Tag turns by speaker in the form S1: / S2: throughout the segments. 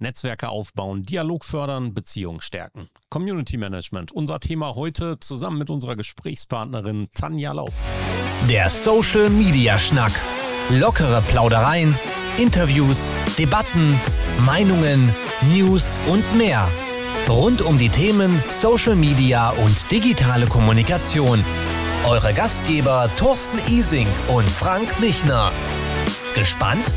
S1: Netzwerke aufbauen, Dialog fördern, Beziehungen stärken. Community Management, unser Thema heute zusammen mit unserer Gesprächspartnerin Tanja Laub.
S2: Der Social Media Schnack. Lockere Plaudereien, Interviews, Debatten, Meinungen, News und mehr. Rund um die Themen Social Media und digitale Kommunikation. Eure Gastgeber Thorsten Ising und Frank Michner. Gespannt?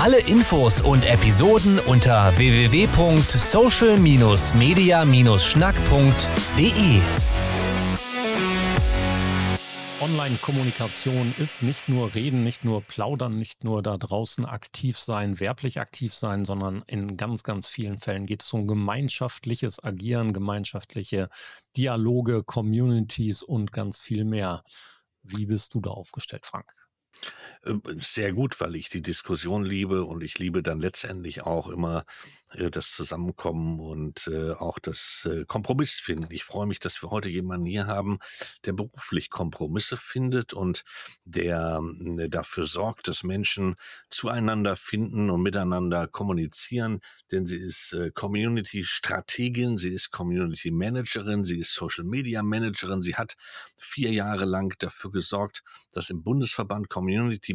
S2: Alle Infos und Episoden unter www.social-media-schnack.de.
S1: Online-Kommunikation ist nicht nur reden, nicht nur plaudern, nicht nur da draußen aktiv sein, werblich aktiv sein, sondern in ganz, ganz vielen Fällen geht es um gemeinschaftliches Agieren, gemeinschaftliche Dialoge, Communities und ganz viel mehr. Wie bist du da aufgestellt, Frank?
S3: Äh, sehr gut, weil ich die Diskussion liebe und ich liebe dann letztendlich auch immer das Zusammenkommen und äh, auch das Kompromiss finden. Ich freue mich, dass wir heute jemanden hier haben, der beruflich Kompromisse findet und der dafür sorgt, dass Menschen zueinander finden und miteinander kommunizieren, denn sie ist Community-Strategin, sie ist Community-Managerin, sie ist Social-Media-Managerin, sie hat vier Jahre lang dafür gesorgt, dass im Bundesverband Community Community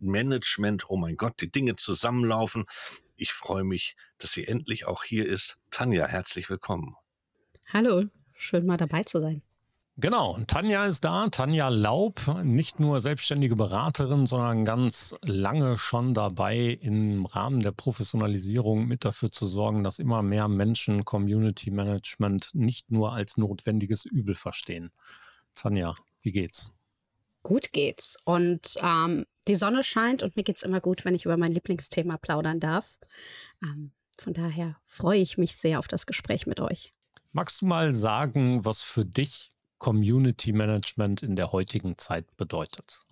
S3: Management, oh mein Gott, die Dinge zusammenlaufen. Ich freue mich, dass sie endlich auch hier ist. Tanja, herzlich willkommen.
S4: Hallo, schön mal dabei zu sein.
S1: Genau, Tanja ist da, Tanja Laub, nicht nur selbstständige Beraterin, sondern ganz lange schon dabei, im Rahmen der Professionalisierung mit dafür zu sorgen, dass immer mehr Menschen Community Management nicht nur als notwendiges Übel verstehen. Tanja, wie geht's?
S4: Gut geht's. Und ähm, die Sonne scheint und mir geht's immer gut, wenn ich über mein Lieblingsthema plaudern darf. Ähm, von daher freue ich mich sehr auf das Gespräch mit euch.
S1: Magst du mal sagen, was für dich Community Management in der heutigen Zeit bedeutet?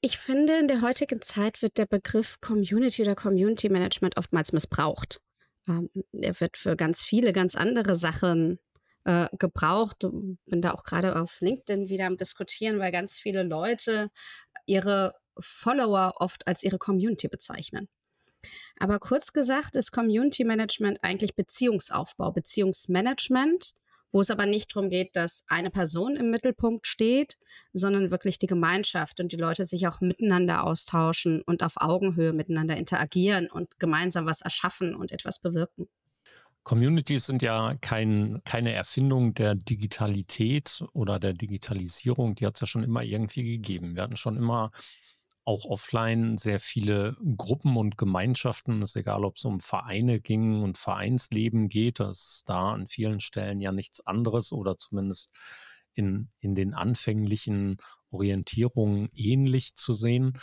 S4: Ich finde, in der heutigen Zeit wird der Begriff Community oder Community Management oftmals missbraucht. Ähm, er wird für ganz viele, ganz andere Sachen äh, gebraucht. Bin da auch gerade auf LinkedIn wieder am Diskutieren, weil ganz viele Leute ihre Follower oft als ihre Community bezeichnen. Aber kurz gesagt ist Community Management eigentlich Beziehungsaufbau, Beziehungsmanagement, wo es aber nicht darum geht, dass eine Person im Mittelpunkt steht, sondern wirklich die Gemeinschaft und die Leute sich auch miteinander austauschen und auf Augenhöhe miteinander interagieren und gemeinsam was erschaffen und etwas bewirken.
S1: Communities sind ja kein, keine Erfindung der Digitalität oder der Digitalisierung. Die hat es ja schon immer irgendwie gegeben. Wir hatten schon immer auch offline sehr viele Gruppen und Gemeinschaften. Es ist egal, ob es um Vereine ging und Vereinsleben geht. Das ist da an vielen Stellen ja nichts anderes oder zumindest in, in den anfänglichen Orientierungen ähnlich zu sehen.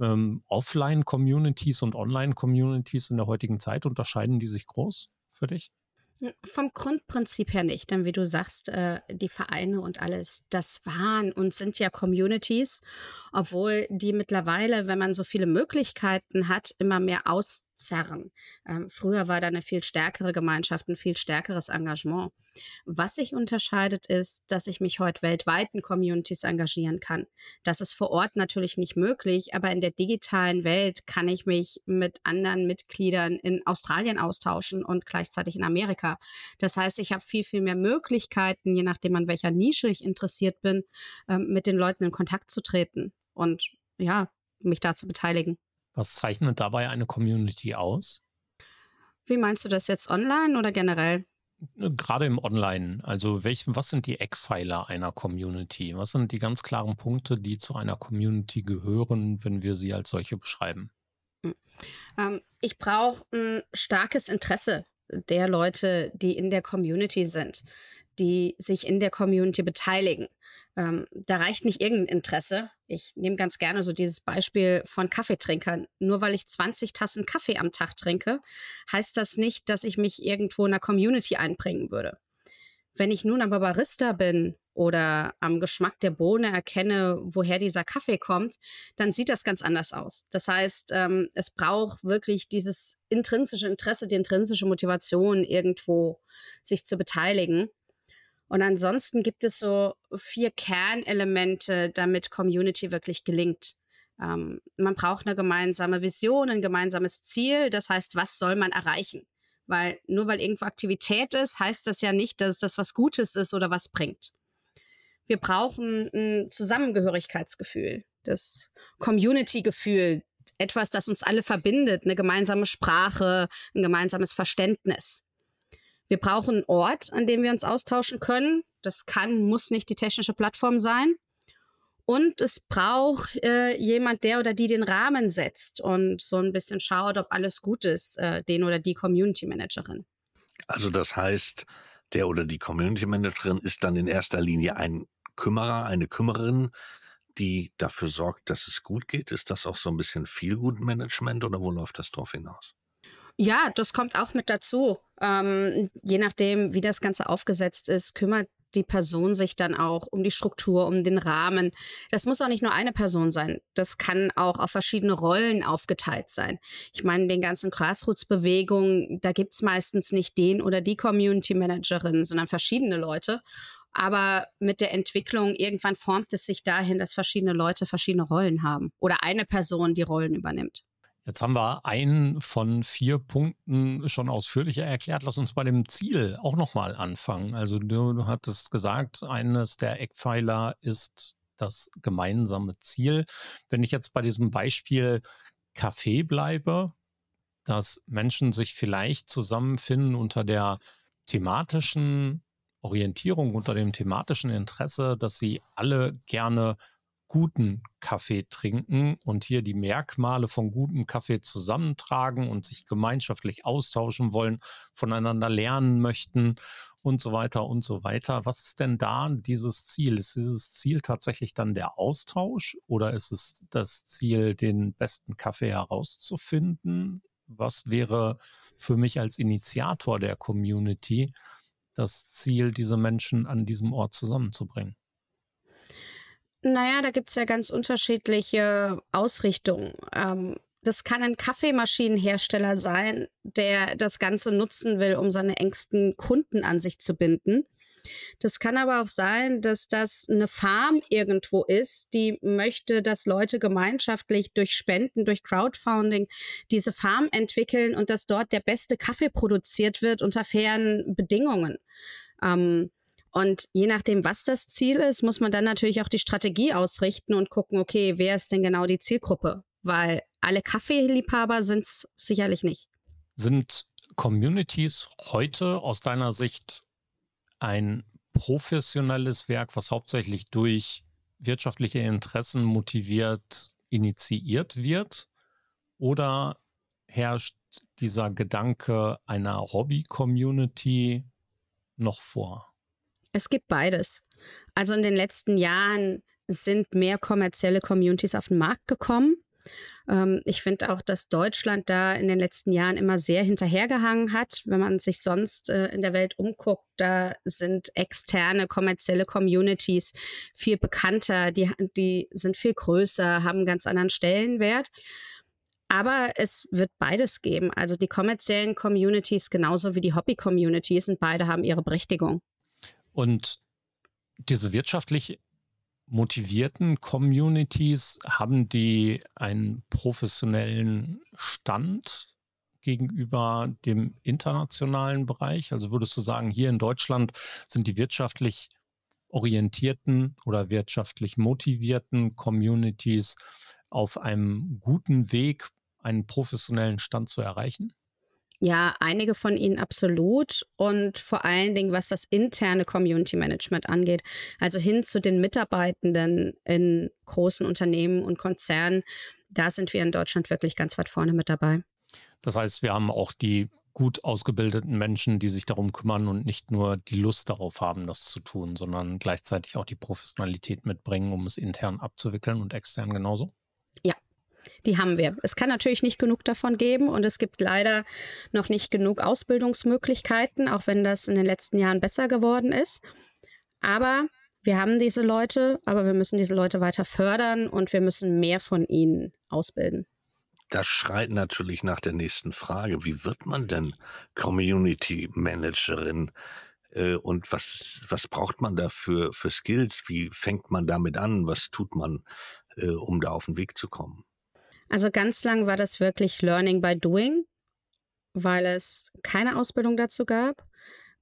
S1: Ähm, Offline-Communities und Online-Communities in der heutigen Zeit unterscheiden die sich groß? Für dich?
S4: Vom Grundprinzip her nicht, denn wie du sagst, äh, die Vereine und alles, das waren und sind ja Communities, obwohl die mittlerweile, wenn man so viele Möglichkeiten hat, immer mehr auszerren. Ähm, früher war da eine viel stärkere Gemeinschaft, ein viel stärkeres Engagement. Was sich unterscheidet, ist, dass ich mich heute weltweit in Communities engagieren kann. Das ist vor Ort natürlich nicht möglich, aber in der digitalen Welt kann ich mich mit anderen Mitgliedern in Australien austauschen und gleichzeitig in Amerika. Das heißt, ich habe viel, viel mehr Möglichkeiten, je nachdem an welcher Nische ich interessiert bin, ähm, mit den Leuten in Kontakt zu treten und ja, mich da zu beteiligen.
S1: Was zeichnet dabei eine Community aus?
S4: Wie meinst du das jetzt online oder generell?
S1: Ne, gerade im Online, also welch, was sind die Eckpfeiler einer Community? Was sind die ganz klaren Punkte, die zu einer Community gehören, wenn wir sie als solche beschreiben?
S4: Hm. Ähm, ich brauche ein starkes Interesse der Leute, die in der Community sind, die sich in der Community beteiligen. Ähm, da reicht nicht irgendein Interesse. Ich nehme ganz gerne so dieses Beispiel von Kaffeetrinkern. Nur weil ich 20 Tassen Kaffee am Tag trinke, heißt das nicht, dass ich mich irgendwo in einer Community einbringen würde. Wenn ich nun aber Barista bin oder am Geschmack der Bohne erkenne, woher dieser Kaffee kommt, dann sieht das ganz anders aus. Das heißt, ähm, es braucht wirklich dieses intrinsische Interesse, die intrinsische Motivation, irgendwo sich zu beteiligen. Und ansonsten gibt es so vier Kernelemente, damit Community wirklich gelingt. Ähm, man braucht eine gemeinsame Vision, ein gemeinsames Ziel. Das heißt, was soll man erreichen? Weil nur weil irgendwo Aktivität ist, heißt das ja nicht, dass das was Gutes ist oder was bringt. Wir brauchen ein Zusammengehörigkeitsgefühl, das Community-Gefühl, etwas, das uns alle verbindet, eine gemeinsame Sprache, ein gemeinsames Verständnis. Wir brauchen einen Ort, an dem wir uns austauschen können. Das kann, muss nicht die technische Plattform sein. Und es braucht äh, jemand, der oder die den Rahmen setzt und so ein bisschen schaut, ob alles gut ist, äh, den oder die Community Managerin.
S3: Also das heißt, der oder die Community Managerin ist dann in erster Linie ein Kümmerer, eine Kümmererin, die dafür sorgt, dass es gut geht. Ist das auch so ein bisschen Feelgood-Management oder wo läuft das drauf hinaus?
S4: Ja, das kommt auch mit dazu. Ähm, je nachdem, wie das Ganze aufgesetzt ist, kümmert die Person sich dann auch um die Struktur, um den Rahmen. Das muss auch nicht nur eine Person sein. Das kann auch auf verschiedene Rollen aufgeteilt sein. Ich meine, den ganzen Grassroots-Bewegungen, da gibt es meistens nicht den oder die Community Managerin, sondern verschiedene Leute. Aber mit der Entwicklung irgendwann formt es sich dahin, dass verschiedene Leute verschiedene Rollen haben oder eine Person die Rollen übernimmt.
S1: Jetzt haben wir einen von vier Punkten schon ausführlicher erklärt. Lass uns bei dem Ziel auch nochmal anfangen. Also du, du hattest gesagt, eines der Eckpfeiler ist das gemeinsame Ziel. Wenn ich jetzt bei diesem Beispiel Kaffee bleibe, dass Menschen sich vielleicht zusammenfinden unter der thematischen Orientierung, unter dem thematischen Interesse, dass sie alle gerne guten Kaffee trinken und hier die Merkmale von gutem Kaffee zusammentragen und sich gemeinschaftlich austauschen wollen, voneinander lernen möchten und so weiter und so weiter. Was ist denn da dieses Ziel? Ist dieses Ziel tatsächlich dann der Austausch oder ist es das Ziel, den besten Kaffee herauszufinden? Was wäre für mich als Initiator der Community das Ziel, diese Menschen an diesem Ort zusammenzubringen?
S4: Naja, da gibt es ja ganz unterschiedliche Ausrichtungen. Ähm, das kann ein Kaffeemaschinenhersteller sein, der das Ganze nutzen will, um seine engsten Kunden an sich zu binden. Das kann aber auch sein, dass das eine Farm irgendwo ist, die möchte, dass Leute gemeinschaftlich durch Spenden, durch Crowdfunding diese Farm entwickeln und dass dort der beste Kaffee produziert wird unter fairen Bedingungen. Ähm, und je nachdem, was das Ziel ist, muss man dann natürlich auch die Strategie ausrichten und gucken, okay, wer ist denn genau die Zielgruppe? Weil alle Kaffeeliebhaber sind es sicherlich nicht.
S1: Sind Communities heute aus deiner Sicht ein professionelles Werk, was hauptsächlich durch wirtschaftliche Interessen motiviert initiiert wird? Oder herrscht dieser Gedanke einer Hobby-Community noch vor?
S4: Es gibt beides. Also in den letzten Jahren sind mehr kommerzielle Communities auf den Markt gekommen. Ähm, ich finde auch, dass Deutschland da in den letzten Jahren immer sehr hinterhergehangen hat. Wenn man sich sonst äh, in der Welt umguckt, da sind externe kommerzielle Communities viel bekannter, die, die sind viel größer, haben einen ganz anderen Stellenwert. Aber es wird beides geben. Also die kommerziellen Communities genauso wie die Hobby-Communities und beide haben ihre Berechtigung.
S1: Und diese wirtschaftlich motivierten Communities, haben die einen professionellen Stand gegenüber dem internationalen Bereich? Also würdest du sagen, hier in Deutschland sind die wirtschaftlich orientierten oder wirtschaftlich motivierten Communities auf einem guten Weg, einen professionellen Stand zu erreichen?
S4: Ja, einige von ihnen absolut und vor allen Dingen, was das interne Community Management angeht, also hin zu den Mitarbeitenden in großen Unternehmen und Konzernen, da sind wir in Deutschland wirklich ganz weit vorne mit dabei.
S1: Das heißt, wir haben auch die gut ausgebildeten Menschen, die sich darum kümmern und nicht nur die Lust darauf haben, das zu tun, sondern gleichzeitig auch die Professionalität mitbringen, um es intern abzuwickeln und extern genauso?
S4: Ja, die haben wir. Es kann natürlich nicht genug davon geben und es gibt leider noch nicht genug Ausbildungsmöglichkeiten, auch wenn das in den letzten Jahren besser geworden ist. Aber wir haben diese Leute, aber wir müssen diese Leute weiter fördern und wir müssen mehr von ihnen ausbilden.
S3: Das schreit natürlich nach der nächsten Frage. Wie wird man denn Community Managerin? Äh, und was, was braucht man da für, für Skills? Wie fängt man damit an? Was tut man, äh, um da auf den Weg zu kommen?
S4: Also ganz lang war das wirklich Learning by Doing. weil es keine Ausbildung dazu gab.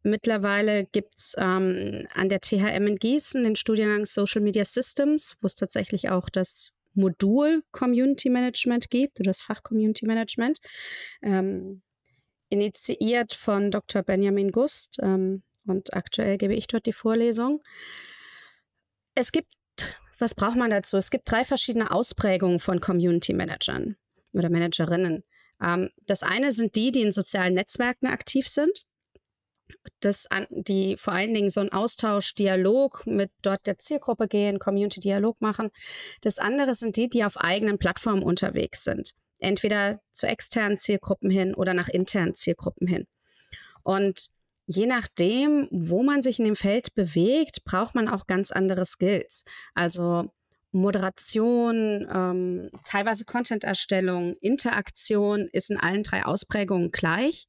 S4: Mittlerweile gibt es ähm, an der THM in Gießen den Studiengang Social Media Systems, wo es tatsächlich auch das Modul Community Management gibt oder das Fach Community Management. Ähm, initiiert von Dr. Benjamin Gust ähm, und aktuell gebe ich dort die Vorlesung. Es gibt, was braucht man dazu? Es gibt drei verschiedene Ausprägungen von Community Managern oder Managerinnen. Ähm, das eine sind die, die in sozialen Netzwerken aktiv sind. Das an, die vor allen Dingen so einen Austausch, Dialog mit dort der Zielgruppe gehen, Community-Dialog machen. Das andere sind die, die auf eigenen Plattformen unterwegs sind entweder zu externen Zielgruppen hin oder nach internen Zielgruppen hin. Und je nachdem, wo man sich in dem Feld bewegt, braucht man auch ganz andere Skills. Also Moderation, ähm, teilweise Content-Erstellung, Interaktion ist in allen drei Ausprägungen gleich.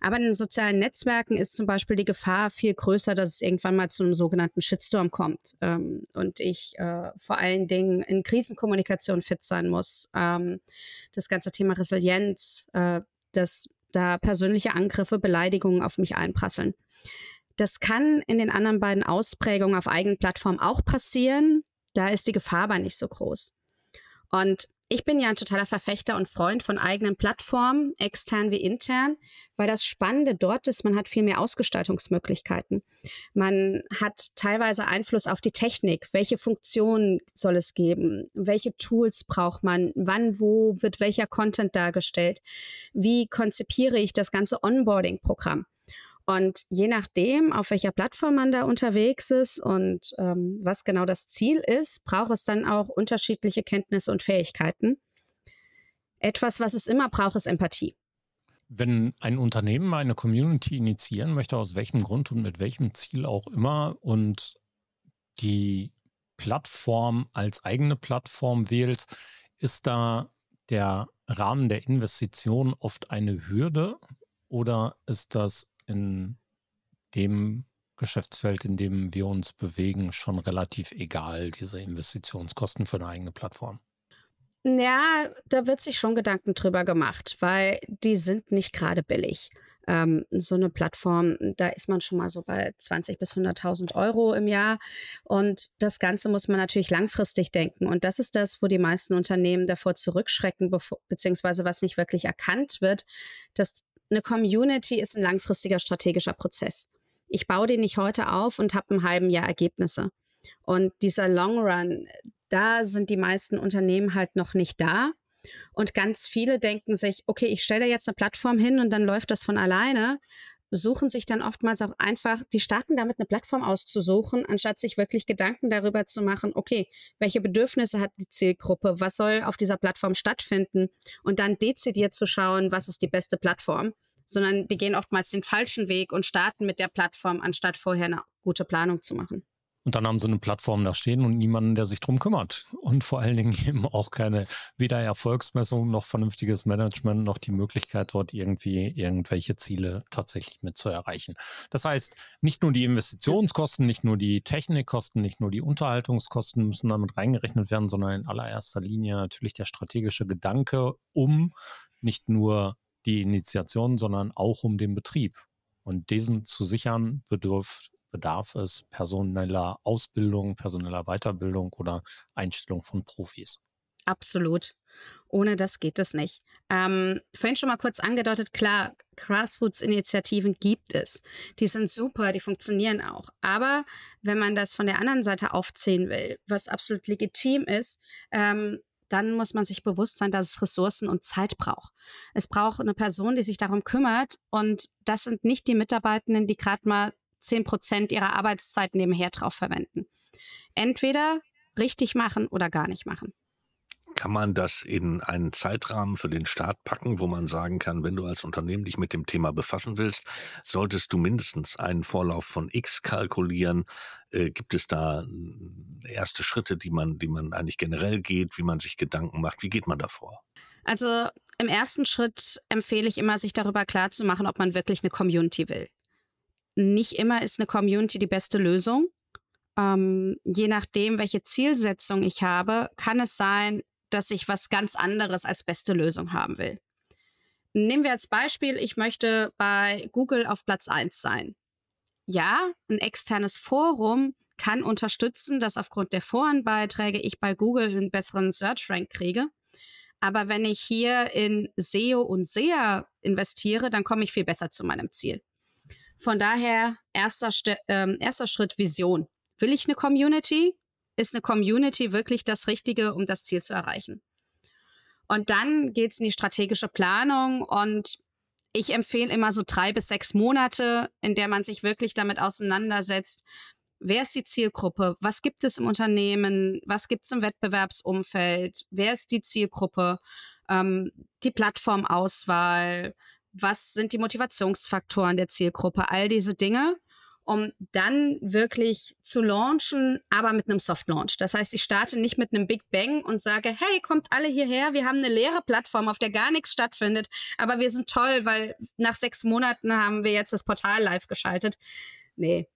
S4: Aber in den sozialen Netzwerken ist zum Beispiel die Gefahr viel größer, dass es irgendwann mal zu einem sogenannten Shitstorm kommt ähm, und ich äh, vor allen Dingen in Krisenkommunikation fit sein muss. Ähm, das ganze Thema Resilienz, äh, dass da persönliche Angriffe, Beleidigungen auf mich einprasseln. Das kann in den anderen beiden Ausprägungen auf eigenen Plattformen auch passieren. Da ist die Gefahr aber nicht so groß. Und ich bin ja ein totaler Verfechter und Freund von eigenen Plattformen, extern wie intern, weil das Spannende dort ist, man hat viel mehr Ausgestaltungsmöglichkeiten. Man hat teilweise Einfluss auf die Technik. Welche Funktionen soll es geben? Welche Tools braucht man? Wann, wo wird welcher Content dargestellt? Wie konzipiere ich das ganze Onboarding-Programm? Und je nachdem, auf welcher Plattform man da unterwegs ist und ähm, was genau das Ziel ist, braucht es dann auch unterschiedliche Kenntnisse und Fähigkeiten. Etwas, was es immer braucht, ist Empathie.
S1: Wenn ein Unternehmen eine Community initiieren möchte, aus welchem Grund und mit welchem Ziel auch immer, und die Plattform als eigene Plattform wählt, ist da der Rahmen der Investition oft eine Hürde oder ist das in dem Geschäftsfeld, in dem wir uns bewegen, schon relativ egal, diese Investitionskosten für eine eigene Plattform?
S4: Ja, da wird sich schon Gedanken drüber gemacht, weil die sind nicht gerade billig. Ähm, so eine Plattform, da ist man schon mal so bei 20 bis 100.000 Euro im Jahr. Und das Ganze muss man natürlich langfristig denken. Und das ist das, wo die meisten Unternehmen davor zurückschrecken, beziehungsweise was nicht wirklich erkannt wird, dass eine Community ist ein langfristiger strategischer Prozess. Ich baue den nicht heute auf und habe im halben Jahr Ergebnisse. Und dieser Long Run, da sind die meisten Unternehmen halt noch nicht da. Und ganz viele denken sich, okay, ich stelle jetzt eine Plattform hin und dann läuft das von alleine suchen sich dann oftmals auch einfach, die starten damit eine Plattform auszusuchen, anstatt sich wirklich Gedanken darüber zu machen, okay, welche Bedürfnisse hat die Zielgruppe, was soll auf dieser Plattform stattfinden und dann dezidiert zu schauen, was ist die beste Plattform, sondern die gehen oftmals den falschen Weg und starten mit der Plattform, anstatt vorher eine gute Planung zu machen.
S1: Und dann haben sie eine Plattform da stehen und niemanden, der sich drum kümmert. Und vor allen Dingen eben auch keine, weder Erfolgsmessung noch vernünftiges Management, noch die Möglichkeit, dort irgendwie irgendwelche Ziele tatsächlich mit zu erreichen. Das heißt, nicht nur die Investitionskosten, nicht nur die Technikkosten, nicht nur die Unterhaltungskosten müssen damit reingerechnet werden, sondern in allererster Linie natürlich der strategische Gedanke, um nicht nur die Initiation, sondern auch um den Betrieb. Und diesen zu sichern bedürft bedarf es personeller Ausbildung, personeller Weiterbildung oder Einstellung von Profis.
S4: Absolut. Ohne das geht es nicht. Ähm, vorhin schon mal kurz angedeutet, klar, Grassroots-Initiativen gibt es. Die sind super, die funktionieren auch. Aber wenn man das von der anderen Seite aufziehen will, was absolut legitim ist, ähm, dann muss man sich bewusst sein, dass es Ressourcen und Zeit braucht. Es braucht eine Person, die sich darum kümmert. Und das sind nicht die Mitarbeitenden, die gerade mal 10 Prozent ihrer Arbeitszeit nebenher drauf verwenden. Entweder richtig machen oder gar nicht machen.
S3: Kann man das in einen Zeitrahmen für den Start packen, wo man sagen kann, wenn du als Unternehmen dich mit dem Thema befassen willst, solltest du mindestens einen Vorlauf von X kalkulieren? Äh, gibt es da äh, erste Schritte, die man, die man eigentlich generell geht, wie man sich Gedanken macht? Wie geht man davor?
S4: Also im ersten Schritt empfehle ich immer, sich darüber klar zu machen, ob man wirklich eine Community will nicht immer ist eine Community die beste Lösung. Ähm, je nachdem, welche Zielsetzung ich habe, kann es sein, dass ich was ganz anderes als beste Lösung haben will. nehmen wir als Beispiel, ich möchte bei Google auf Platz 1 sein. Ja, ein externes Forum kann unterstützen, dass aufgrund der Forenbeiträge ich bei Google einen besseren Search-Rank kriege. Aber wenn ich hier in SEO und SEA investiere, dann komme ich viel besser zu meinem Ziel. Von daher, erster, äh, erster Schritt Vision. Will ich eine Community? Ist eine Community wirklich das Richtige, um das Ziel zu erreichen? Und dann geht es in die strategische Planung und ich empfehle immer so drei bis sechs Monate, in der man sich wirklich damit auseinandersetzt. Wer ist die Zielgruppe? Was gibt es im Unternehmen? Was gibt es im Wettbewerbsumfeld? Wer ist die Zielgruppe? Ähm, die Plattformauswahl? Was sind die Motivationsfaktoren der Zielgruppe? All diese Dinge um dann wirklich zu launchen, aber mit einem Soft Launch. Das heißt, ich starte nicht mit einem Big Bang und sage, hey, kommt alle hierher, wir haben eine leere Plattform, auf der gar nichts stattfindet, aber wir sind toll, weil nach sechs Monaten haben wir jetzt das Portal live geschaltet. Nee.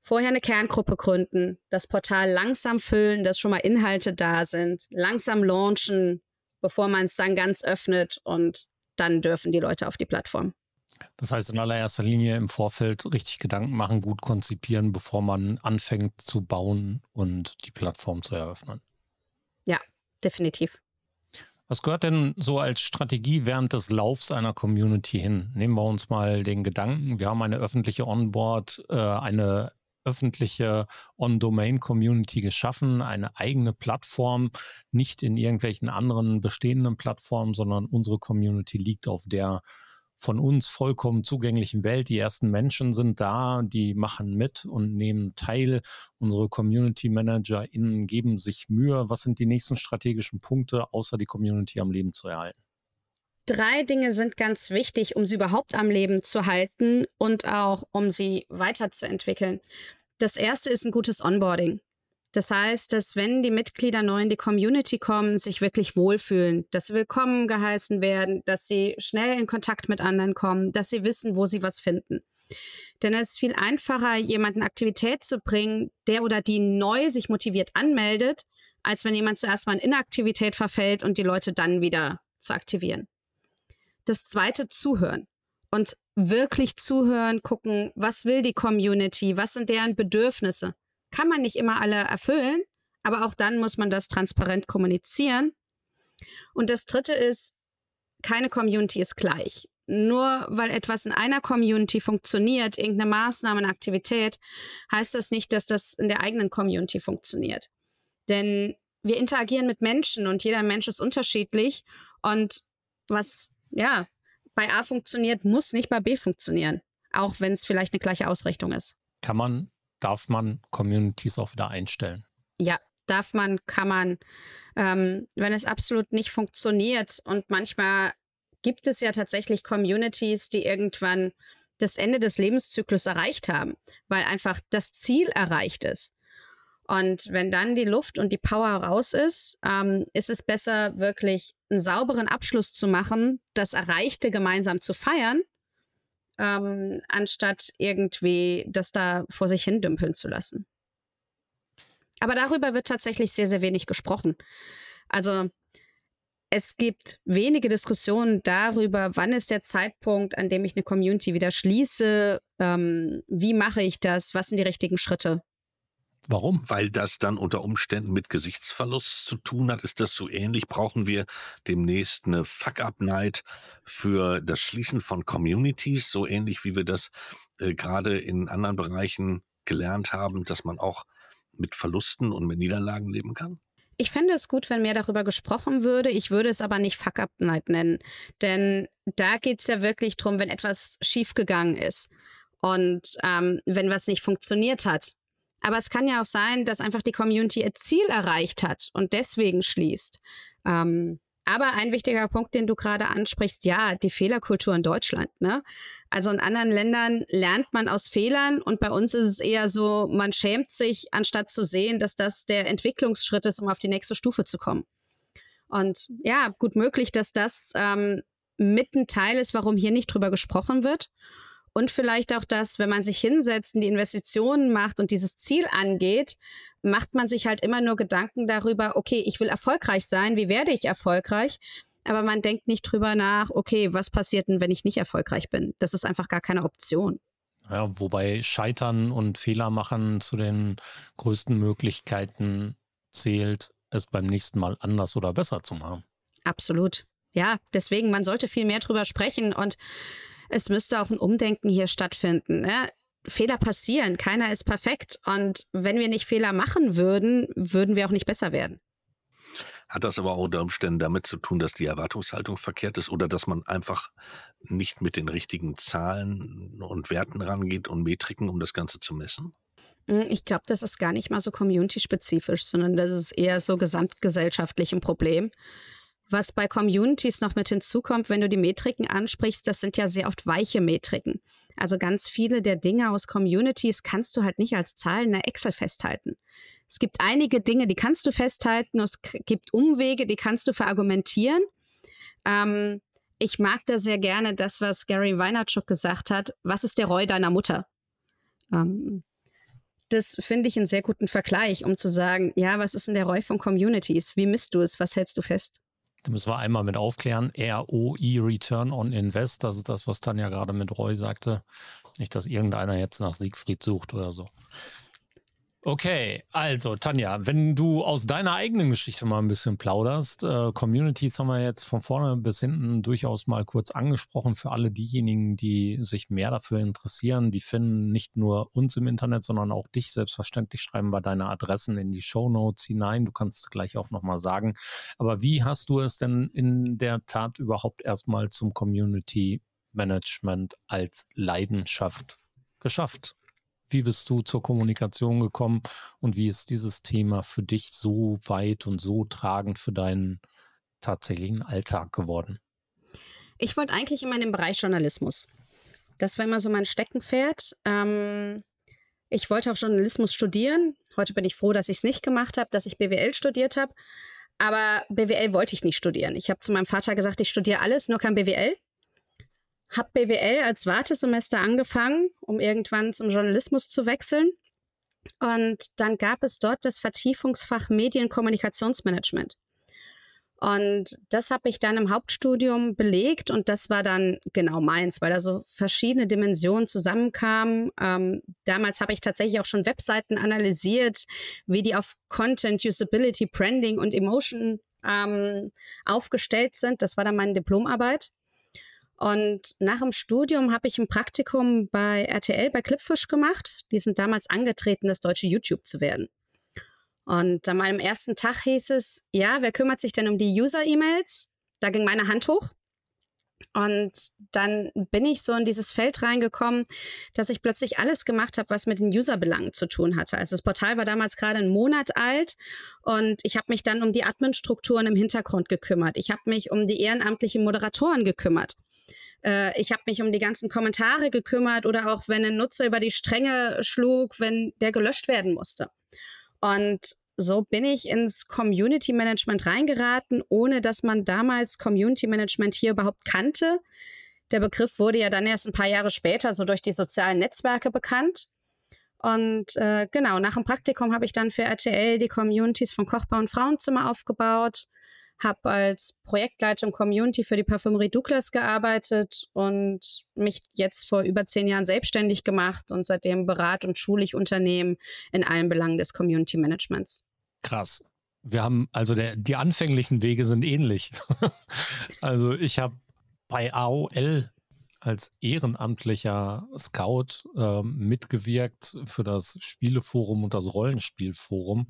S4: Vorher eine Kerngruppe gründen, das Portal langsam füllen, dass schon mal Inhalte da sind, langsam launchen, bevor man es dann ganz öffnet und dann dürfen die Leute auf die Plattform.
S1: Das heißt, in allererster Linie im Vorfeld richtig Gedanken machen, gut konzipieren, bevor man anfängt zu bauen und die Plattform zu eröffnen.
S4: Ja, definitiv.
S1: Was gehört denn so als Strategie während des Laufs einer Community hin? Nehmen wir uns mal den Gedanken, wir haben eine öffentliche Onboard, äh, eine öffentliche On-Domain-Community geschaffen, eine eigene Plattform, nicht in irgendwelchen anderen bestehenden Plattformen, sondern unsere Community liegt auf der von uns vollkommen zugänglichen Welt. Die ersten Menschen sind da, die machen mit und nehmen teil. Unsere Community ManagerInnen geben sich Mühe. Was sind die nächsten strategischen Punkte, außer die Community am Leben zu erhalten?
S4: Drei Dinge sind ganz wichtig, um sie überhaupt am Leben zu halten und auch um sie weiterzuentwickeln. Das erste ist ein gutes Onboarding. Das heißt, dass wenn die Mitglieder neu in die Community kommen, sich wirklich wohlfühlen, dass sie willkommen geheißen werden, dass sie schnell in Kontakt mit anderen kommen, dass sie wissen, wo sie was finden. Denn es ist viel einfacher, jemanden Aktivität zu bringen, der oder die neu sich motiviert anmeldet, als wenn jemand zuerst mal in Inaktivität verfällt und die Leute dann wieder zu aktivieren. Das zweite, zuhören. Und wirklich zuhören, gucken, was will die Community, was sind deren Bedürfnisse kann man nicht immer alle erfüllen, aber auch dann muss man das transparent kommunizieren. Und das Dritte ist, keine Community ist gleich. Nur weil etwas in einer Community funktioniert, irgendeine Maßnahme, eine Aktivität, heißt das nicht, dass das in der eigenen Community funktioniert. Denn wir interagieren mit Menschen und jeder Mensch ist unterschiedlich. Und was, ja, bei A funktioniert, muss nicht bei B funktionieren. Auch wenn es vielleicht eine gleiche Ausrichtung ist.
S1: Kann man darf man Communities auch wieder einstellen.
S4: Ja, darf man, kann man. Ähm, wenn es absolut nicht funktioniert und manchmal gibt es ja tatsächlich Communities, die irgendwann das Ende des Lebenszyklus erreicht haben, weil einfach das Ziel erreicht ist. Und wenn dann die Luft und die Power raus ist, ähm, ist es besser, wirklich einen sauberen Abschluss zu machen, das Erreichte gemeinsam zu feiern ähm, anstatt irgendwie das da vor sich hin dümpeln zu lassen. Aber darüber wird tatsächlich sehr, sehr wenig gesprochen. Also es gibt wenige Diskussionen darüber, wann ist der Zeitpunkt, an dem ich eine Community wieder schließe, ähm, wie mache ich das, was sind die richtigen Schritte.
S3: Warum? Weil das dann unter Umständen mit Gesichtsverlust zu tun hat. Ist das so ähnlich? Brauchen wir demnächst eine Fuck-Up-Night für das Schließen von Communities, so ähnlich wie wir das äh, gerade in anderen Bereichen gelernt haben, dass man auch mit Verlusten und mit Niederlagen leben kann?
S4: Ich fände es gut, wenn mehr darüber gesprochen würde. Ich würde es aber nicht Fuck-Up-Night nennen. Denn da geht es ja wirklich darum, wenn etwas schiefgegangen ist und ähm, wenn was nicht funktioniert hat aber es kann ja auch sein, dass einfach die Community ihr Ziel erreicht hat und deswegen schließt. Ähm, aber ein wichtiger Punkt, den du gerade ansprichst, ja, die Fehlerkultur in Deutschland. Ne? Also in anderen Ländern lernt man aus Fehlern und bei uns ist es eher so, man schämt sich, anstatt zu sehen, dass das der Entwicklungsschritt ist, um auf die nächste Stufe zu kommen. Und ja, gut möglich, dass das ähm, mit ein Teil ist, warum hier nicht drüber gesprochen wird. Und vielleicht auch das, wenn man sich hinsetzt und die Investitionen macht und dieses Ziel angeht, macht man sich halt immer nur Gedanken darüber, okay, ich will erfolgreich sein, wie werde ich erfolgreich? aber man denkt nicht drüber nach, okay, was passiert denn, wenn ich nicht erfolgreich bin? Das ist einfach gar keine Option.
S1: Ja, wobei Scheitern und Fehler machen zu den größten Möglichkeiten zählt, es beim nächsten Mal anders oder besser zu machen.
S4: Absolut. Ja, deswegen, man sollte viel mehr drüber sprechen und es müsste auch ein Umdenken hier stattfinden. Ne? Fehler passieren, keiner ist perfekt. Und wenn wir nicht Fehler machen würden, würden wir auch nicht besser werden.
S3: Hat das aber auch unter Umständen damit zu tun, dass die Erwartungshaltung verkehrt ist oder dass man einfach nicht mit den richtigen Zahlen und Werten rangeht und Metriken, um das Ganze zu messen?
S4: Hm, ich glaube, das ist gar nicht mal so community-spezifisch, sondern das ist eher so gesamtgesellschaftlich ein Problem. Was bei Communities noch mit hinzukommt, wenn du die Metriken ansprichst, das sind ja sehr oft weiche Metriken. Also ganz viele der Dinge aus Communities kannst du halt nicht als Zahlen in der Excel festhalten. Es gibt einige Dinge, die kannst du festhalten, es gibt Umwege, die kannst du verargumentieren. Ähm, ich mag da sehr gerne das, was Gary Weinertschuk gesagt hat. Was ist der Roy deiner Mutter? Ähm, das finde ich einen sehr guten Vergleich, um zu sagen, ja, was ist denn der Roy von Communities? Wie misst du es? Was hältst du fest?
S1: Da müssen wir einmal mit aufklären. ROI, Return on Invest, das ist das, was Tanja gerade mit Roy sagte. Nicht, dass irgendeiner jetzt nach Siegfried sucht oder so. Okay, also Tanja, wenn du aus deiner eigenen Geschichte mal ein bisschen plauderst, äh, Communities haben wir jetzt von vorne bis hinten durchaus mal kurz angesprochen für alle diejenigen, die sich mehr dafür interessieren. Die finden nicht nur uns im Internet, sondern auch dich selbstverständlich. Schreiben wir deine Adressen in die Show Notes hinein. Du kannst gleich auch nochmal sagen. Aber wie hast du es denn in der Tat überhaupt erstmal zum Community Management als Leidenschaft geschafft? Wie bist du zur Kommunikation gekommen und wie ist dieses Thema für dich so weit und so tragend für deinen tatsächlichen Alltag geworden?
S4: Ich wollte eigentlich immer in den Bereich Journalismus. Das war immer so mein Steckenpferd. Ähm, ich wollte auch Journalismus studieren. Heute bin ich froh, dass ich es nicht gemacht habe, dass ich BWL studiert habe. Aber BWL wollte ich nicht studieren. Ich habe zu meinem Vater gesagt, ich studiere alles, nur kein BWL habe BWL als Wartesemester angefangen, um irgendwann zum Journalismus zu wechseln. Und dann gab es dort das Vertiefungsfach Medienkommunikationsmanagement. Und das habe ich dann im Hauptstudium belegt und das war dann genau meins, weil da so verschiedene Dimensionen zusammenkamen. Ähm, damals habe ich tatsächlich auch schon Webseiten analysiert, wie die auf Content, Usability, Branding und Emotion ähm, aufgestellt sind. Das war dann meine Diplomarbeit. Und nach dem Studium habe ich ein Praktikum bei RTL, bei Clipfish gemacht. Die sind damals angetreten, das deutsche YouTube zu werden. Und an meinem ersten Tag hieß es, ja, wer kümmert sich denn um die User-E-Mails? Da ging meine Hand hoch. Und dann bin ich so in dieses Feld reingekommen, dass ich plötzlich alles gemacht habe, was mit den User-Belangen zu tun hatte. Also das Portal war damals gerade einen Monat alt und ich habe mich dann um die Admin-Strukturen im Hintergrund gekümmert. Ich habe mich um die ehrenamtlichen Moderatoren gekümmert. Äh, ich habe mich um die ganzen Kommentare gekümmert oder auch wenn ein Nutzer über die Stränge schlug, wenn der gelöscht werden musste. Und so bin ich ins Community Management reingeraten, ohne dass man damals Community Management hier überhaupt kannte. Der Begriff wurde ja dann erst ein paar Jahre später so durch die sozialen Netzwerke bekannt. Und äh, genau, nach dem Praktikum habe ich dann für RTL die Communities von Kochbau und Frauenzimmer aufgebaut habe als Projektleitung Community für die Parfümerie Douglas gearbeitet und mich jetzt vor über zehn Jahren selbstständig gemacht und seitdem berat und schule ich Unternehmen in allen Belangen des Community Managements.
S1: Krass. Wir haben, also der, die anfänglichen Wege sind ähnlich. also ich habe bei AOL als ehrenamtlicher Scout äh, mitgewirkt für das Spieleforum und das Rollenspielforum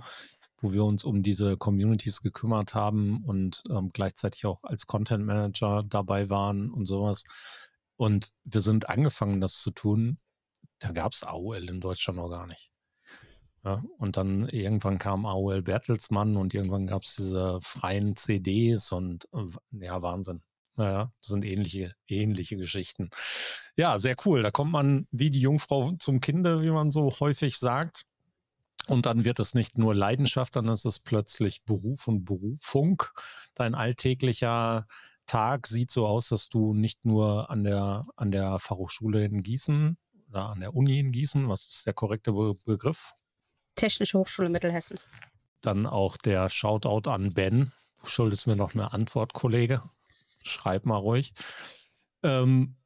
S1: wo wir uns um diese Communities gekümmert haben und ähm, gleichzeitig auch als Content Manager dabei waren und sowas. Und wir sind angefangen, das zu tun. Da gab es AOL in Deutschland noch gar nicht. Ja, und dann irgendwann kam AOL Bertelsmann und irgendwann gab es diese freien CDs und äh, ja, Wahnsinn. Naja, das sind ähnliche, ähnliche Geschichten. Ja, sehr cool. Da kommt man wie die Jungfrau zum Kinde, wie man so häufig sagt. Und dann wird es nicht nur Leidenschaft, dann ist es plötzlich Beruf und Berufung. Dein alltäglicher Tag sieht so aus, dass du nicht nur an der, an der Fachhochschule in Gießen oder an der Uni in Gießen, was ist der korrekte Be Begriff?
S4: Technische Hochschule Mittelhessen.
S1: Dann auch der Shoutout an Ben. Du schuldest mir noch eine Antwort, Kollege. schreib mal ruhig. Ähm,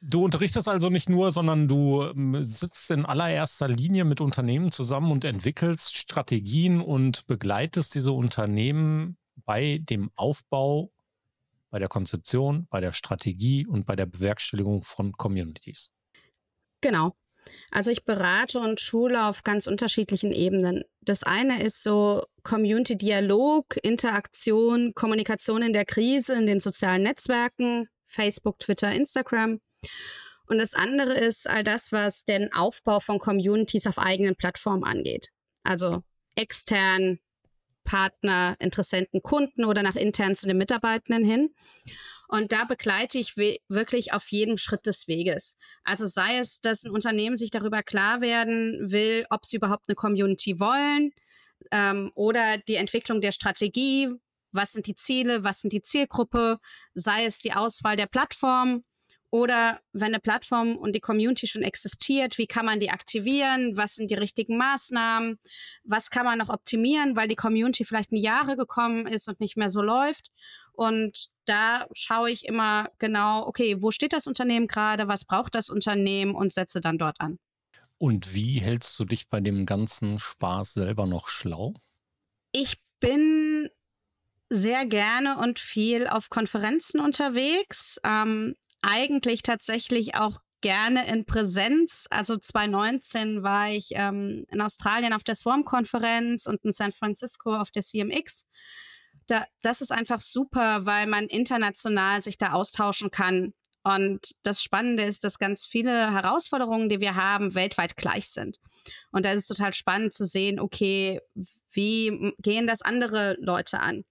S1: du unterrichtest also nicht nur, sondern du ähm, sitzt in allererster Linie mit Unternehmen zusammen und entwickelst Strategien und begleitest diese Unternehmen bei dem Aufbau, bei der Konzeption, bei der Strategie und bei der Bewerkstelligung von Communities.
S4: Genau. Also ich berate und schule auf ganz unterschiedlichen Ebenen. Das eine ist so Community-Dialog, Interaktion, Kommunikation in der Krise, in den sozialen Netzwerken, Facebook, Twitter, Instagram. Und das andere ist all das, was den Aufbau von Communities auf eigenen Plattformen angeht. Also extern, Partner, Interessenten, Kunden oder nach intern zu den Mitarbeitenden hin. Und da begleite ich wirklich auf jedem Schritt des Weges. Also sei es, dass ein Unternehmen sich darüber klar werden will, ob sie überhaupt eine Community wollen ähm, oder die Entwicklung der Strategie. Was sind die Ziele? Was sind die Zielgruppe? Sei es die Auswahl der Plattform oder wenn eine Plattform und die Community schon existiert, wie kann man die aktivieren? Was sind die richtigen Maßnahmen? Was kann man noch optimieren, weil die Community vielleicht in Jahre gekommen ist und nicht mehr so läuft? Und da schaue ich immer genau, okay, wo steht das Unternehmen gerade, was braucht das Unternehmen und setze dann dort an.
S1: Und wie hältst du dich bei dem ganzen Spaß selber noch schlau?
S4: Ich bin sehr gerne und viel auf Konferenzen unterwegs. Ähm, eigentlich tatsächlich auch gerne in Präsenz. Also 2019 war ich ähm, in Australien auf der Swarm-Konferenz und in San Francisco auf der CMX da, das ist einfach super, weil man international sich da austauschen kann. Und das Spannende ist, dass ganz viele Herausforderungen, die wir haben, weltweit gleich sind. Und da ist es total spannend zu sehen, okay, wie gehen das andere Leute an?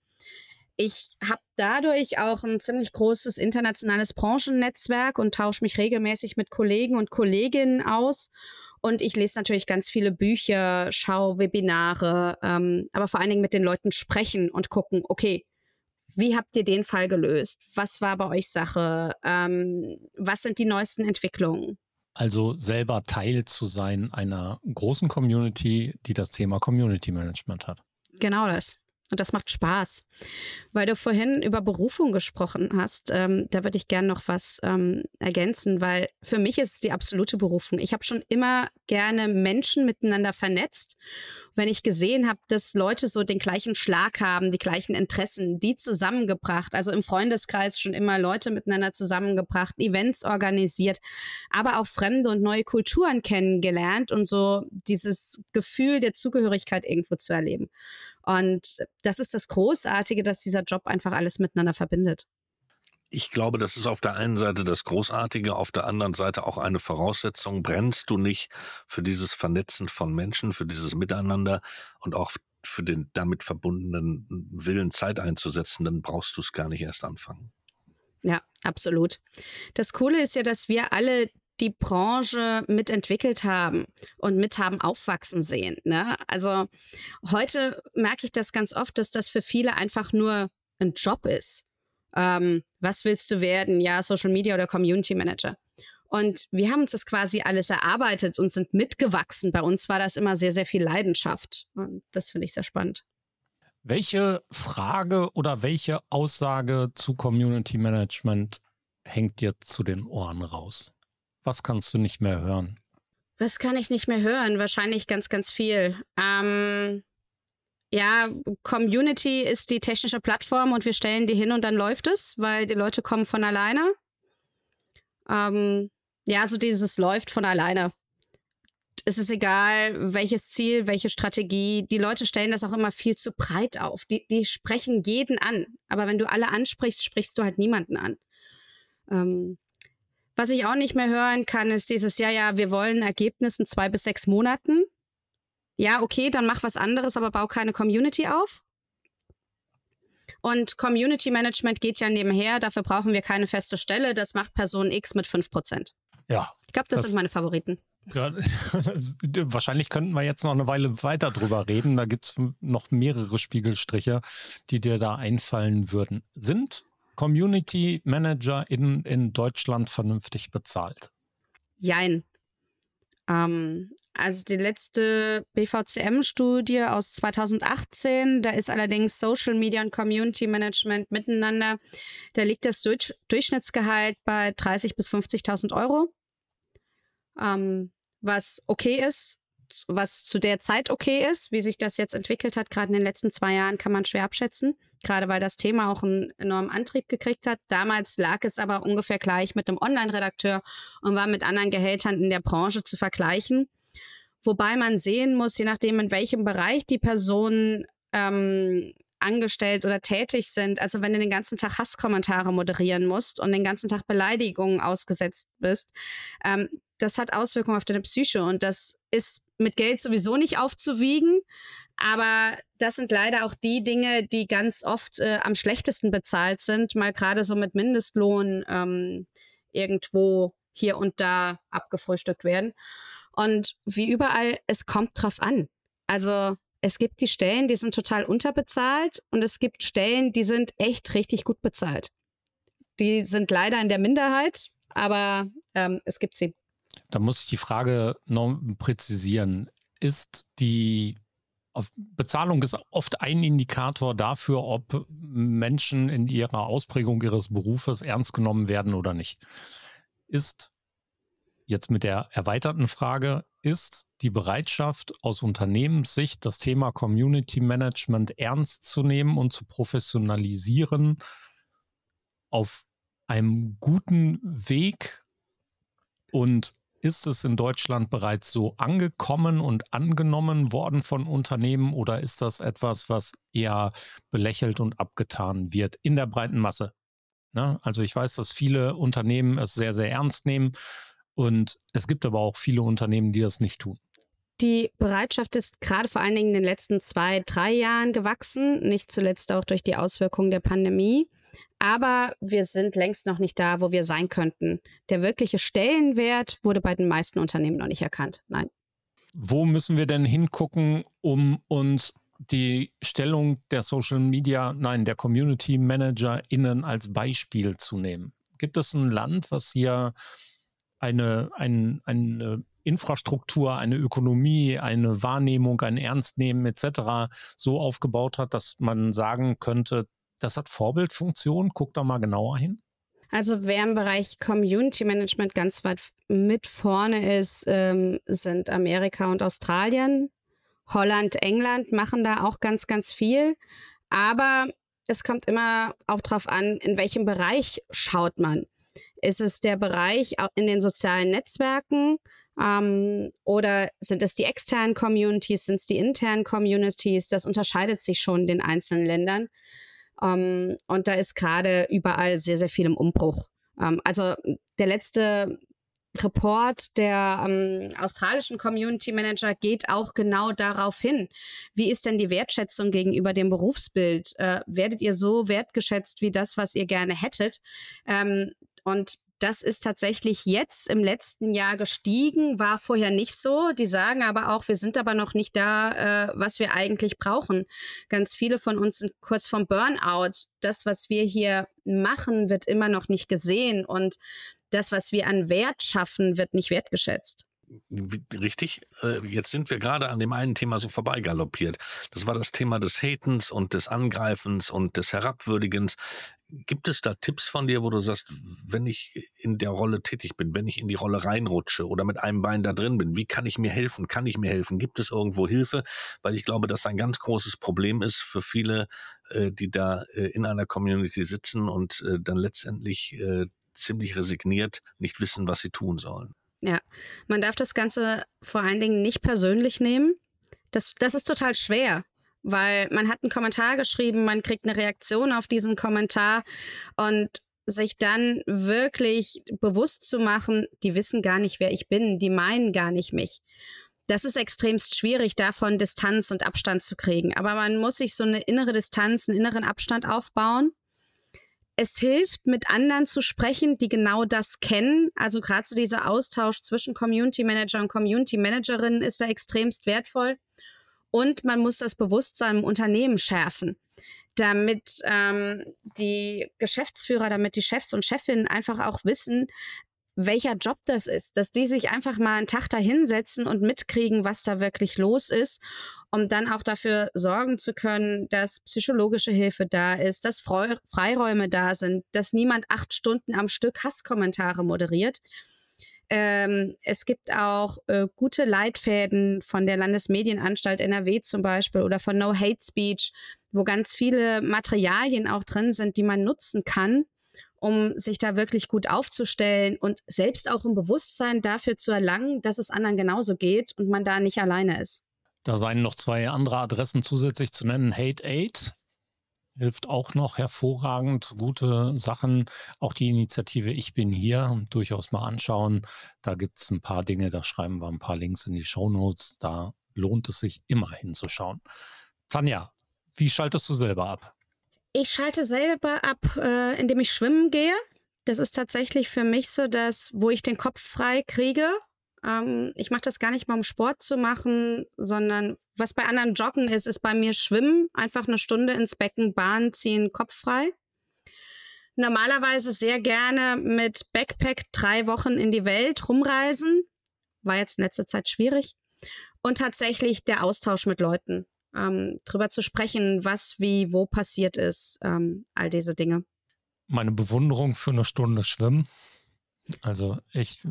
S4: Ich habe dadurch auch ein ziemlich großes internationales Branchennetzwerk und tausche mich regelmäßig mit Kollegen und Kolleginnen aus. Und ich lese natürlich ganz viele Bücher, schaue Webinare, ähm, aber vor allen Dingen mit den Leuten sprechen und gucken, okay, wie habt ihr den Fall gelöst? Was war bei euch Sache? Ähm, was sind die neuesten Entwicklungen?
S1: Also selber Teil zu sein einer großen Community, die das Thema Community Management hat.
S4: Genau das. Und das macht Spaß. Weil du vorhin über Berufung gesprochen hast, ähm, da würde ich gerne noch was ähm, ergänzen, weil für mich ist es die absolute Berufung. Ich habe schon immer gerne Menschen miteinander vernetzt. Wenn ich gesehen habe, dass Leute so den gleichen Schlag haben, die gleichen Interessen, die zusammengebracht, also im Freundeskreis schon immer Leute miteinander zusammengebracht, Events organisiert, aber auch fremde und neue Kulturen kennengelernt und so dieses Gefühl der Zugehörigkeit irgendwo zu erleben. Und das ist das Großartige, dass dieser Job einfach alles miteinander verbindet.
S3: Ich glaube, das ist auf der einen Seite das Großartige, auf der anderen Seite auch eine Voraussetzung. Brennst du nicht für dieses Vernetzen von Menschen, für dieses Miteinander und auch für den damit verbundenen Willen, Zeit einzusetzen, dann brauchst du es gar nicht erst anfangen.
S4: Ja, absolut. Das Coole ist ja, dass wir alle die Branche mitentwickelt haben und mit haben aufwachsen sehen. Ne? Also heute merke ich das ganz oft, dass das für viele einfach nur ein Job ist. Ähm, was willst du werden? Ja, Social Media oder Community Manager. Und wir haben uns das quasi alles erarbeitet und sind mitgewachsen. Bei uns war das immer sehr, sehr viel Leidenschaft. Und das finde ich sehr spannend.
S1: Welche Frage oder welche Aussage zu Community Management hängt dir zu den Ohren raus? Was kannst du nicht mehr hören?
S4: Was kann ich nicht mehr hören? Wahrscheinlich ganz, ganz viel. Ähm, ja, Community ist die technische Plattform und wir stellen die hin und dann läuft es, weil die Leute kommen von alleine. Ähm, ja, so dieses läuft von alleine. Es ist egal, welches Ziel, welche Strategie. Die Leute stellen das auch immer viel zu breit auf. Die, die sprechen jeden an. Aber wenn du alle ansprichst, sprichst du halt niemanden an. Ähm, was ich auch nicht mehr hören kann, ist dieses, ja, ja, wir wollen ein Ergebnis in zwei bis sechs Monaten. Ja, okay, dann mach was anderes, aber bau keine Community auf. Und Community Management geht ja nebenher, dafür brauchen wir keine feste Stelle. Das macht Person X mit 5%.
S1: Ja.
S4: Ich glaube, das, das, sind meine Favoriten.
S1: Ja, wahrscheinlich könnten wir jetzt noch eine Weile weiter drüber reden. Da gibt es noch mehrere Spiegelstriche, die dir da einfallen würden. Sind Community Manager in, in Deutschland vernünftig bezahlt?
S4: Jein. Ähm, also die letzte BVCM-Studie aus 2018, da ist allerdings Social Media und Community Management miteinander. Da liegt das Durch Durchschnittsgehalt bei 30.000 bis 50.000 Euro, ähm, was okay ist, was zu der Zeit okay ist. Wie sich das jetzt entwickelt hat, gerade in den letzten zwei Jahren, kann man schwer abschätzen gerade weil das Thema auch einen enormen Antrieb gekriegt hat. Damals lag es aber ungefähr gleich mit einem Online-Redakteur und war mit anderen Gehältern in der Branche zu vergleichen. Wobei man sehen muss, je nachdem, in welchem Bereich die Personen ähm, angestellt oder tätig sind, also wenn du den ganzen Tag Hasskommentare moderieren musst und den ganzen Tag Beleidigungen ausgesetzt bist, ähm, das hat Auswirkungen auf deine Psyche und das ist mit Geld sowieso nicht aufzuwiegen. Aber das sind leider auch die Dinge, die ganz oft äh, am schlechtesten bezahlt sind, mal gerade so mit Mindestlohn ähm, irgendwo hier und da abgefrühstückt werden. Und wie überall, es kommt drauf an. Also es gibt die Stellen, die sind total unterbezahlt und es gibt Stellen, die sind echt richtig gut bezahlt. Die sind leider in der Minderheit, aber ähm, es gibt sie.
S1: Da muss ich die Frage noch präzisieren. Ist die Bezahlung ist oft ein Indikator dafür, ob Menschen in ihrer Ausprägung ihres Berufes ernst genommen werden oder nicht. Ist jetzt mit der erweiterten Frage, ist die Bereitschaft aus Unternehmenssicht, das Thema Community Management ernst zu nehmen und zu professionalisieren, auf einem guten Weg und ist es in Deutschland bereits so angekommen und angenommen worden von Unternehmen oder ist das etwas, was eher belächelt und abgetan wird in der breiten Masse? Ne? Also ich weiß, dass viele Unternehmen es sehr, sehr ernst nehmen und es gibt aber auch viele Unternehmen, die das nicht tun.
S4: Die Bereitschaft ist gerade vor allen Dingen in den letzten zwei, drei Jahren gewachsen, nicht zuletzt auch durch die Auswirkungen der Pandemie. Aber wir sind längst noch nicht da, wo wir sein könnten. Der wirkliche Stellenwert wurde bei den meisten Unternehmen noch nicht erkannt. Nein.
S1: Wo müssen wir denn hingucken, um uns die Stellung der Social Media, nein, der Community ManagerInnen als Beispiel zu nehmen? Gibt es ein Land, was hier eine, ein, eine Infrastruktur, eine Ökonomie, eine Wahrnehmung, ein Ernstnehmen etc. so aufgebaut hat, dass man sagen könnte, das hat Vorbildfunktion. Guck da mal genauer hin.
S4: Also wer im Bereich Community Management ganz weit mit vorne ist, ähm, sind Amerika und Australien. Holland, England machen da auch ganz, ganz viel. Aber es kommt immer auch darauf an, in welchem Bereich schaut man. Ist es der Bereich in den sozialen Netzwerken ähm, oder sind es die externen Communities, sind es die internen Communities? Das unterscheidet sich schon in den einzelnen Ländern. Um, ähm, und da ist gerade überall sehr, sehr viel im Umbruch. Um, ähm, also der letzte Report der ähm, australischen Community Manager geht auch genau darauf hin. Wie ist denn die Wertschätzung gegenüber dem Berufsbild? Äh, werdet ihr so wertgeschätzt wie das, was ihr gerne hättet? Ähm, und das ist tatsächlich jetzt im letzten Jahr gestiegen, war vorher nicht so. Die sagen aber auch, wir sind aber noch nicht da, äh, was wir eigentlich brauchen. Ganz viele von uns sind kurz vom Burnout. Das, was wir hier machen, wird immer noch nicht gesehen und das, was wir an Wert schaffen, wird nicht wertgeschätzt.
S3: Richtig. Äh, jetzt sind wir gerade an dem einen Thema so vorbeigaloppiert. Das war das Thema des Hatens und des Angreifens und des Herabwürdigens. Gibt es da Tipps von dir, wo du sagst, wenn ich in der Rolle tätig bin, wenn ich in die Rolle reinrutsche oder mit einem Bein da drin bin, wie kann ich mir helfen? Kann ich mir helfen? Gibt es irgendwo Hilfe? Weil ich glaube, dass ein ganz großes Problem ist für viele, äh, die da äh, in einer Community sitzen und dann letztendlich ziemlich resigniert nicht wissen, was sie tun sollen.
S4: Ja, man darf das Ganze vor allen Dingen nicht persönlich nehmen. Das, das ist total schwer weil man hat einen Kommentar geschrieben, man kriegt eine Reaktion auf diesen Kommentar und sich dann wirklich bewusst zu machen, die wissen gar nicht, wer ich bin, die meinen gar nicht mich. Das ist extremst schwierig, davon Distanz und Abstand zu kriegen. Aber man muss sich so eine innere Distanz, einen inneren Abstand aufbauen. Es hilft, mit anderen zu sprechen, die genau das kennen. Also gerade so dieser Austausch zwischen Community Manager und Community Managerinnen ist da extremst wertvoll. Und man muss das Bewusstsein im Unternehmen schärfen, damit ähm, die Geschäftsführer, damit die Chefs und Chefinnen einfach auch wissen, welcher Job das ist, dass die sich einfach mal einen Tag da hinsetzen und mitkriegen, was da wirklich los ist, um dann auch dafür sorgen zu können, dass psychologische Hilfe da ist, dass Freiräume da sind, dass niemand acht Stunden am Stück Hasskommentare moderiert. Ähm, es gibt auch äh, gute Leitfäden von der Landesmedienanstalt NRW zum Beispiel oder von No Hate Speech, wo ganz viele Materialien auch drin sind, die man nutzen kann, um sich da wirklich gut aufzustellen und selbst auch ein Bewusstsein dafür zu erlangen, dass es anderen genauso geht und man da nicht alleine ist.
S1: Da seien noch zwei andere Adressen zusätzlich zu nennen. Hate Aid hilft auch noch hervorragend. Gute Sachen. Auch die Initiative Ich bin hier durchaus mal anschauen. Da gibt es ein paar Dinge, da schreiben wir ein paar Links in die Show Notes. Da lohnt es sich immer hinzuschauen. Tanja, wie schaltest du selber ab?
S4: Ich schalte selber ab, äh, indem ich schwimmen gehe. Das ist tatsächlich für mich so, dass, wo ich den Kopf frei kriege. Ähm, ich mache das gar nicht mal, um Sport zu machen, sondern was bei anderen Joggen ist, ist bei mir Schwimmen. Einfach eine Stunde ins Becken, Bahn ziehen, Kopf frei. Normalerweise sehr gerne mit Backpack drei Wochen in die Welt rumreisen. War jetzt in letzter Zeit schwierig. Und tatsächlich der Austausch mit Leuten ähm, drüber zu sprechen, was wie wo passiert ist, ähm, all diese Dinge.
S1: Meine Bewunderung für eine Stunde Schwimmen. Also ich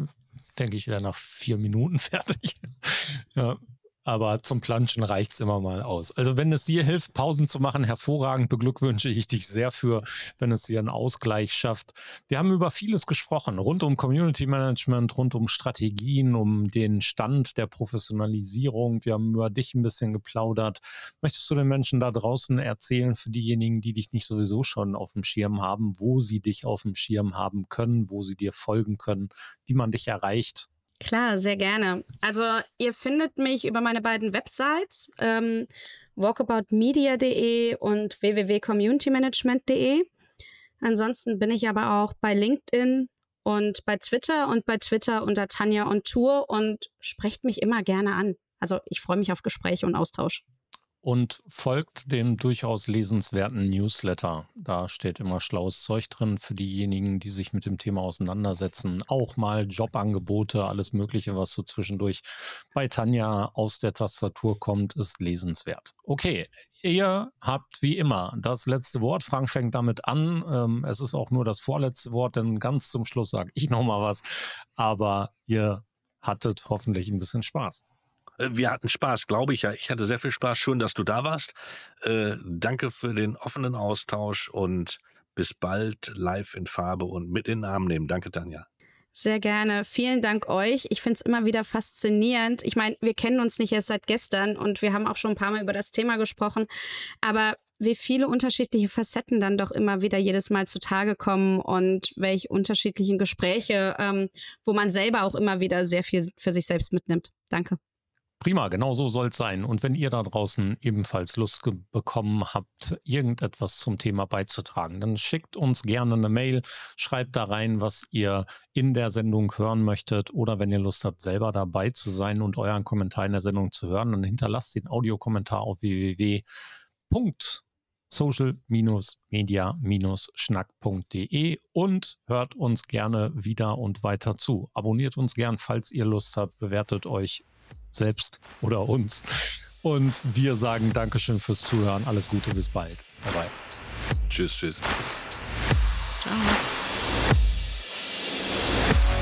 S1: denke, ich wäre nach vier Minuten fertig. ja, aber zum Planschen reicht es immer mal aus. Also wenn es dir hilft, Pausen zu machen, hervorragend beglückwünsche ich dich sehr für, wenn es dir einen Ausgleich schafft. Wir haben über vieles gesprochen, rund um Community Management, rund um Strategien, um den Stand der Professionalisierung. Wir haben über dich ein bisschen geplaudert. Möchtest du den Menschen da draußen erzählen, für diejenigen, die dich nicht sowieso schon auf dem Schirm haben, wo sie dich auf dem Schirm haben können, wo sie dir folgen können, wie man dich erreicht?
S4: Klar, sehr gerne. Also ihr findet mich über meine beiden Websites, ähm, walkaboutmedia.de und www.communitymanagement.de. Ansonsten bin ich aber auch bei LinkedIn und bei Twitter und bei Twitter unter Tanja on Tour und sprecht mich immer gerne an. Also ich freue mich auf Gespräche und Austausch
S1: und folgt dem durchaus lesenswerten Newsletter. Da steht immer schlaues Zeug drin für diejenigen, die sich mit dem Thema auseinandersetzen. Auch mal Jobangebote, alles Mögliche, was so zwischendurch bei Tanja aus der Tastatur kommt, ist lesenswert. Okay, ihr habt wie immer das letzte Wort. Frank fängt damit an. Ähm, es ist auch nur das vorletzte Wort, denn ganz zum Schluss sage ich nochmal was. Aber ihr hattet hoffentlich ein bisschen Spaß.
S3: Äh, wir hatten Spaß, glaube ich ja. Ich hatte sehr viel Spaß. Schön, dass du da warst. Äh, danke für den offenen Austausch und bis bald live in Farbe und mit in den Arm nehmen. Danke, Tanja.
S4: Sehr gerne. Vielen Dank euch. Ich finde es immer wieder faszinierend. Ich meine, wir kennen uns nicht erst seit gestern und wir haben auch schon ein paar Mal über das Thema gesprochen. Aber wie viele unterschiedliche Facetten dann doch immer wieder jedes Mal zutage kommen und welche unterschiedlichen Gespräche, ähm, wo man selber auch immer wieder sehr viel für sich selbst mitnimmt. Danke.
S1: Prima, genau so soll es sein. Und wenn ihr da draußen ebenfalls Lust bekommen habt, irgendetwas zum Thema beizutragen, dann schickt uns gerne eine Mail, schreibt da rein, was ihr in der Sendung hören möchtet. Oder wenn ihr Lust habt, selber dabei zu sein und euren Kommentar in der Sendung zu hören, dann hinterlasst den Audiokommentar auf www.social-media-schnack.de und hört uns gerne wieder und weiter zu. Abonniert uns gern, falls ihr Lust habt, bewertet euch selbst oder uns. Und wir sagen Dankeschön fürs Zuhören. Alles Gute, bis bald. Bye bye.
S3: Tschüss, tschüss.
S2: Ciao.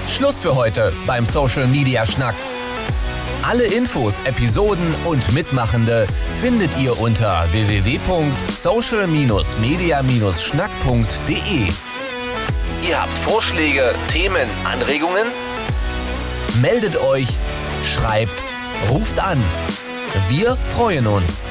S2: Schluss für heute beim Social Media Schnack. Alle Infos, Episoden und Mitmachende findet ihr unter www.social-media-schnack.de. Ihr habt Vorschläge, Themen, Anregungen? Meldet euch, schreibt Ruft an. Wir freuen uns.